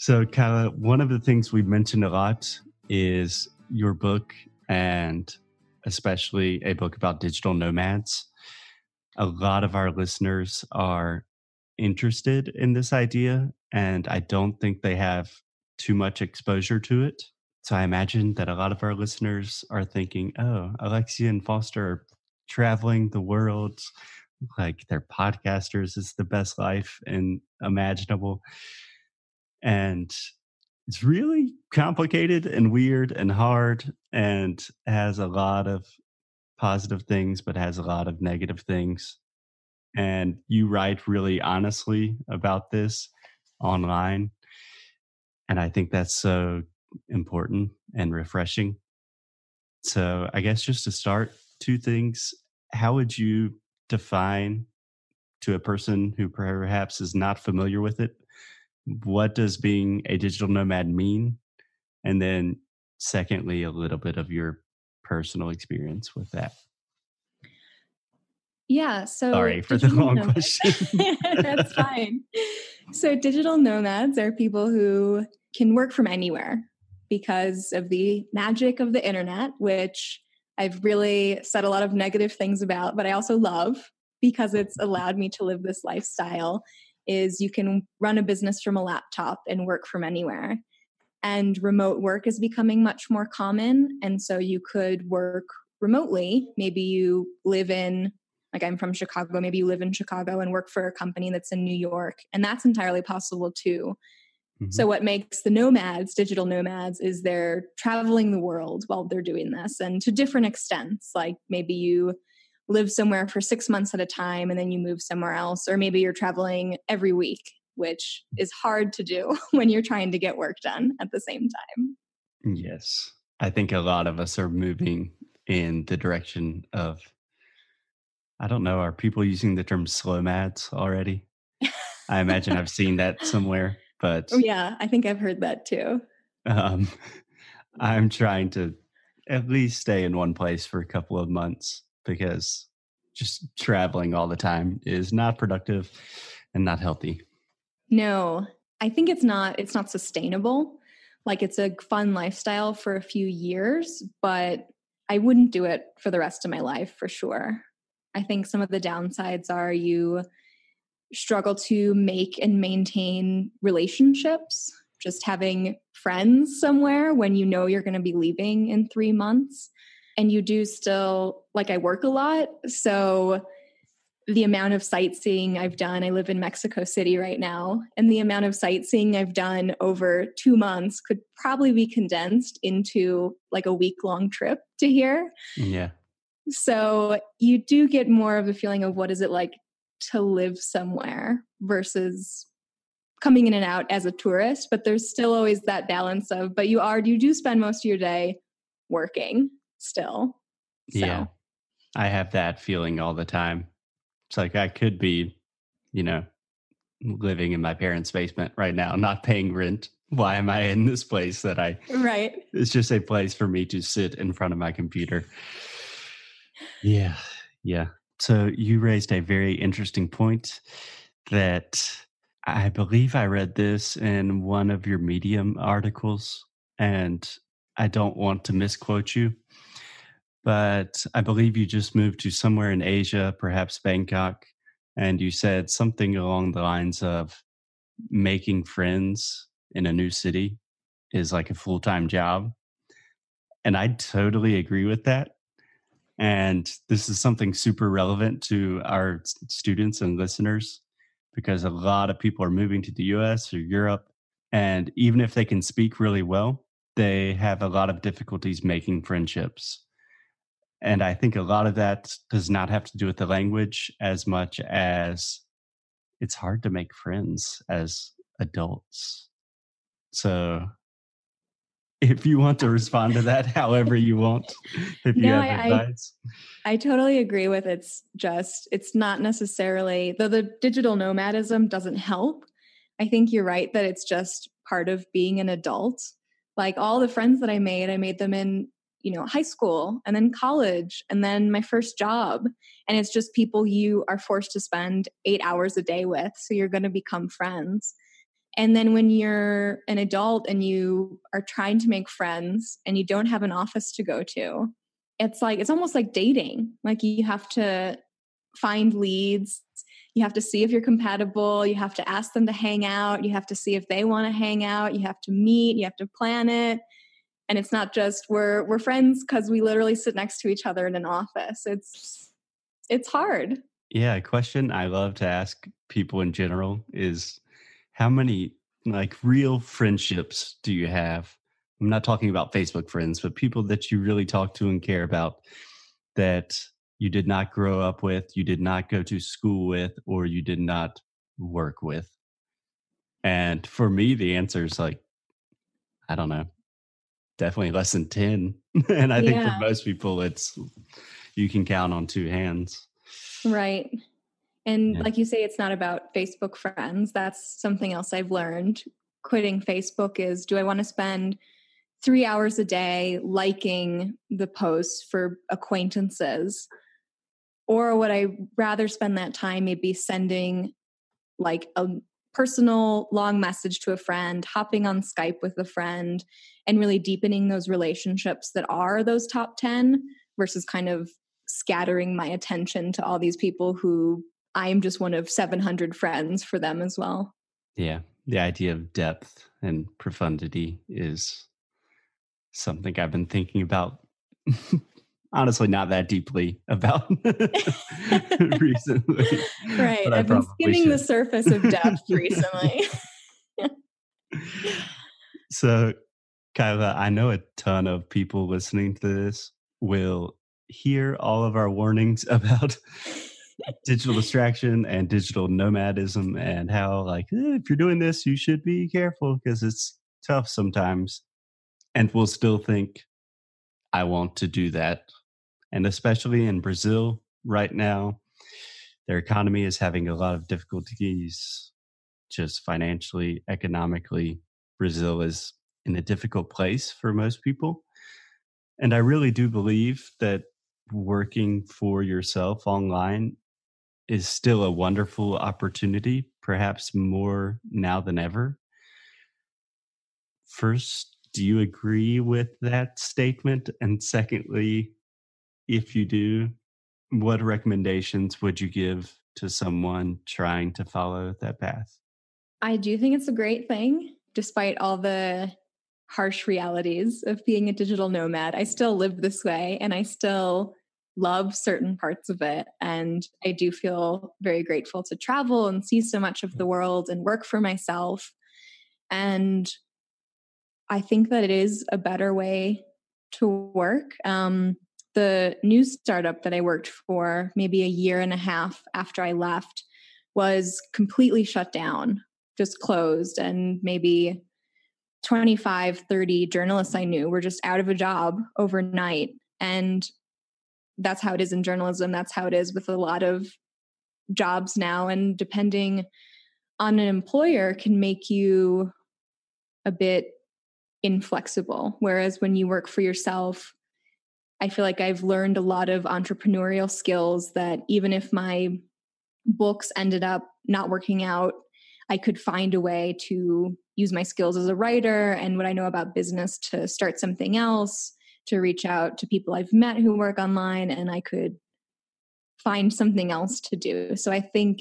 So, Kyla, one of the things we mentioned a lot is your book and especially a book about digital nomads. A lot of our listeners are interested in this idea, and I don't think they have too much exposure to it. So I imagine that a lot of our listeners are thinking, oh, Alexia and Foster are traveling the world, like they're podcasters, it's the best life and imaginable. And it's really complicated and weird and hard and has a lot of positive things, but has a lot of negative things. And you write really honestly about this online. And I think that's so important and refreshing. So, I guess just to start, two things. How would you define to a person who perhaps is not familiar with it what does being a digital nomad mean? And then, secondly, a little bit of your personal experience with that. Yeah. So, sorry for the long nomads. question. That's fine. So, digital nomads are people who can work from anywhere because of the magic of the internet, which I've really said a lot of negative things about, but I also love because it's allowed me to live this lifestyle is you can run a business from a laptop and work from anywhere. And remote work is becoming much more common. And so you could work remotely. Maybe you live in, like I'm from Chicago, maybe you live in Chicago and work for a company that's in New York. And that's entirely possible too. Mm-hmm. So, what makes the nomads, digital nomads, is they're traveling the world while they're doing this and to different extents. Like maybe you live somewhere for six months at a time and then you move somewhere else, or maybe you're traveling every week, which is hard to do when you're trying to get work done at the same time. Yes. I think a lot of us are moving in the direction of, I don't know, are people using the term slow mads already? I imagine I've seen that somewhere, but. Yeah, I think I've heard that too. Um, I'm trying to at least stay in one place for a couple of months because just traveling all the time is not productive and not healthy. No, I think it's not it's not sustainable. Like it's a fun lifestyle for a few years, but I wouldn't do it for the rest of my life for sure. I think some of the downsides are you struggle to make and maintain relationships, just having friends somewhere when you know you're going to be leaving in 3 months and you do still like I work a lot. So the amount of sightseeing I've done, I live in Mexico City right now, and the amount of sightseeing I've done over two months could probably be condensed into like a week long trip to here. Yeah. So you do get more of a feeling of what is it like to live somewhere versus coming in and out as a tourist, but there's still always that balance of, but you are, you do spend most of your day working still. So. Yeah. I have that feeling all the time. It's like I could be, you know, living in my parents' basement right now, not paying rent. Why am I in this place that I Right. It's just a place for me to sit in front of my computer. Yeah. Yeah. So you raised a very interesting point that I believe I read this in one of your Medium articles, and I don't want to misquote you, but I believe you just moved to somewhere in Asia, perhaps Bangkok, and you said something along the lines of making friends in a new city is like a full time job. And I totally agree with that. And this is something super relevant to our students and listeners because a lot of people are moving to the US or Europe. And even if they can speak really well, they have a lot of difficulties making friendships and I think a lot of that does not have to do with the language as much as it's hard to make friends as adults. So if you want to respond to that however you want, if you no, have advice. I, I totally agree with it's just it's not necessarily though the digital nomadism doesn't help. I think you're right that it's just part of being an adult. Like all the friends that I made, I made them in you know high school and then college and then my first job. And it's just people you are forced to spend 8 hours a day with so you're going to become friends. And then when you're an adult and you are trying to make friends and you don't have an office to go to, it's like, it's almost like dating. Like you have to find leads, you have to see if you're compatible, you have to ask them to hang out, you have to see if they want to hang out, you have to meet, you have to plan it. And it's not just we're we're friends because we literally sit next to each other in an office. It's it's hard. Yeah, a question I love to ask people in general is how many like real friendships do you have? I'm not talking about Facebook friends, but people that you really talk to and care about that you did not grow up with, you did not go to school with, or you did not work with. And for me, the answer is like, I don't know, definitely less than 10. and I yeah. think for most people, it's you can count on two hands. Right. And yeah. like you say, it's not about Facebook friends. That's something else I've learned. Quitting Facebook is do I want to spend three hours a day liking the posts for acquaintances? Or would I rather spend that time maybe sending like a personal long message to a friend, hopping on Skype with a friend, and really deepening those relationships that are those top 10 versus kind of scattering my attention to all these people who I'm just one of 700 friends for them as well. Yeah. The idea of depth and profundity is something I've been thinking about. Honestly, not that deeply about recently. Right. I've been skimming should. the surface of depth recently. so, Kyla, I know a ton of people listening to this will hear all of our warnings about digital distraction and digital nomadism and how like eh, if you're doing this you should be careful because it's tough sometimes and we'll still think i want to do that and especially in brazil right now their economy is having a lot of difficulties just financially economically brazil is in a difficult place for most people and i really do believe that working for yourself online is still a wonderful opportunity, perhaps more now than ever. First, do you agree with that statement? And secondly, if you do, what recommendations would you give to someone trying to follow that path? I do think it's a great thing, despite all the harsh realities of being a digital nomad. I still live this way and I still love certain parts of it. And I do feel very grateful to travel and see so much of the world and work for myself. And I think that it is a better way to work. Um, the new startup that I worked for, maybe a year and a half after I left, was completely shut down, just closed. And maybe 25, 30 journalists I knew were just out of a job overnight. And that's how it is in journalism. That's how it is with a lot of jobs now. And depending on an employer can make you a bit inflexible. Whereas when you work for yourself, I feel like I've learned a lot of entrepreneurial skills that even if my books ended up not working out, I could find a way to use my skills as a writer and what I know about business to start something else to reach out to people I've met who work online and I could find something else to do. So I think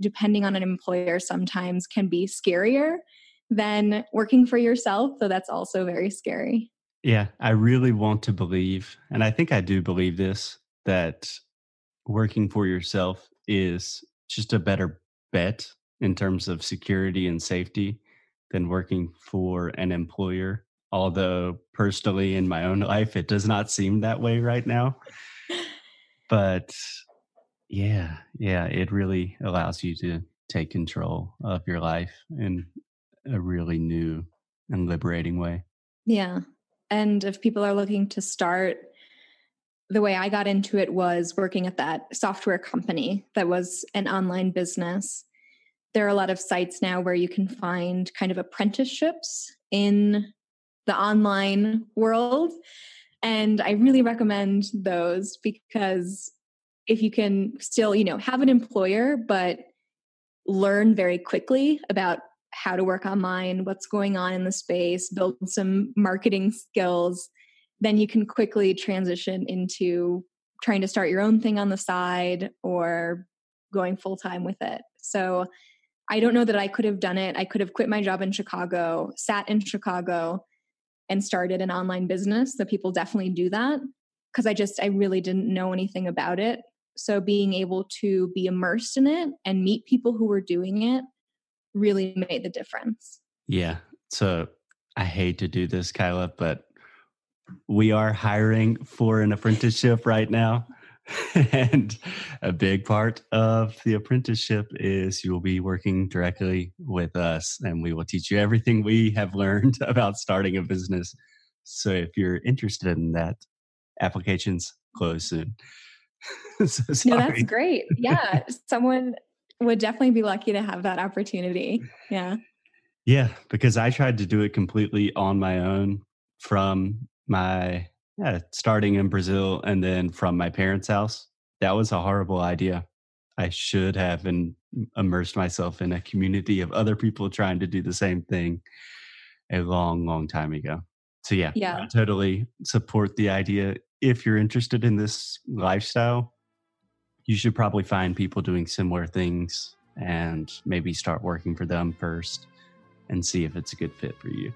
depending on an employer sometimes can be scarier than working for yourself, So that's also very scary. Yeah, I really want to believe, and I think I do believe this, that working for yourself is just a better bet in terms of security and safety than working for an employer although personally in my own life it does not seem that way right now. But yeah yeah it really allows you to take control of your life in a really new and liberating way. Yeah and if people are looking to start the way i got into it was working at that software company that was an online business there are a lot of sites now where you can find kind of apprenticeships in the online world. And I really recommend those because if you can still, you know, have an employer, but learn very quickly about how to work online, what's going on in the space, build some marketing skills, then you can quickly transition into trying to start your own thing on the side or going full time with it. So I don't know that I could have done it. I could have quit my job in Chicago, sat in Chicago, and started an online business. So people definitely do that because I just, I really didn't know anything about it. So being able to be immersed in it and meet people who were doing it really made the difference. Yeah. So I hate to do this, Kyla, but we are hiring for an apprenticeship right now. and a big part of the apprenticeship is you will be working directly with us and we will teach you everything we have learned about starting a business. So if you're interested in that, applications close soon. so no, that's great. Yeah. Someone would definitely be lucky to have that opportunity. Yeah. Yeah. Because I tried to do it completely on my own from my yeah, starting in Brazil and then from my parents' house. That was a horrible idea. I should have immersed myself in a community of other people trying to do the same thing a long, long time ago. So yeah, yeah. I totally support the idea. If you're interested in this lifestyle, you should probably find people doing similar things and maybe start working for them first and see if it's a good fit for you.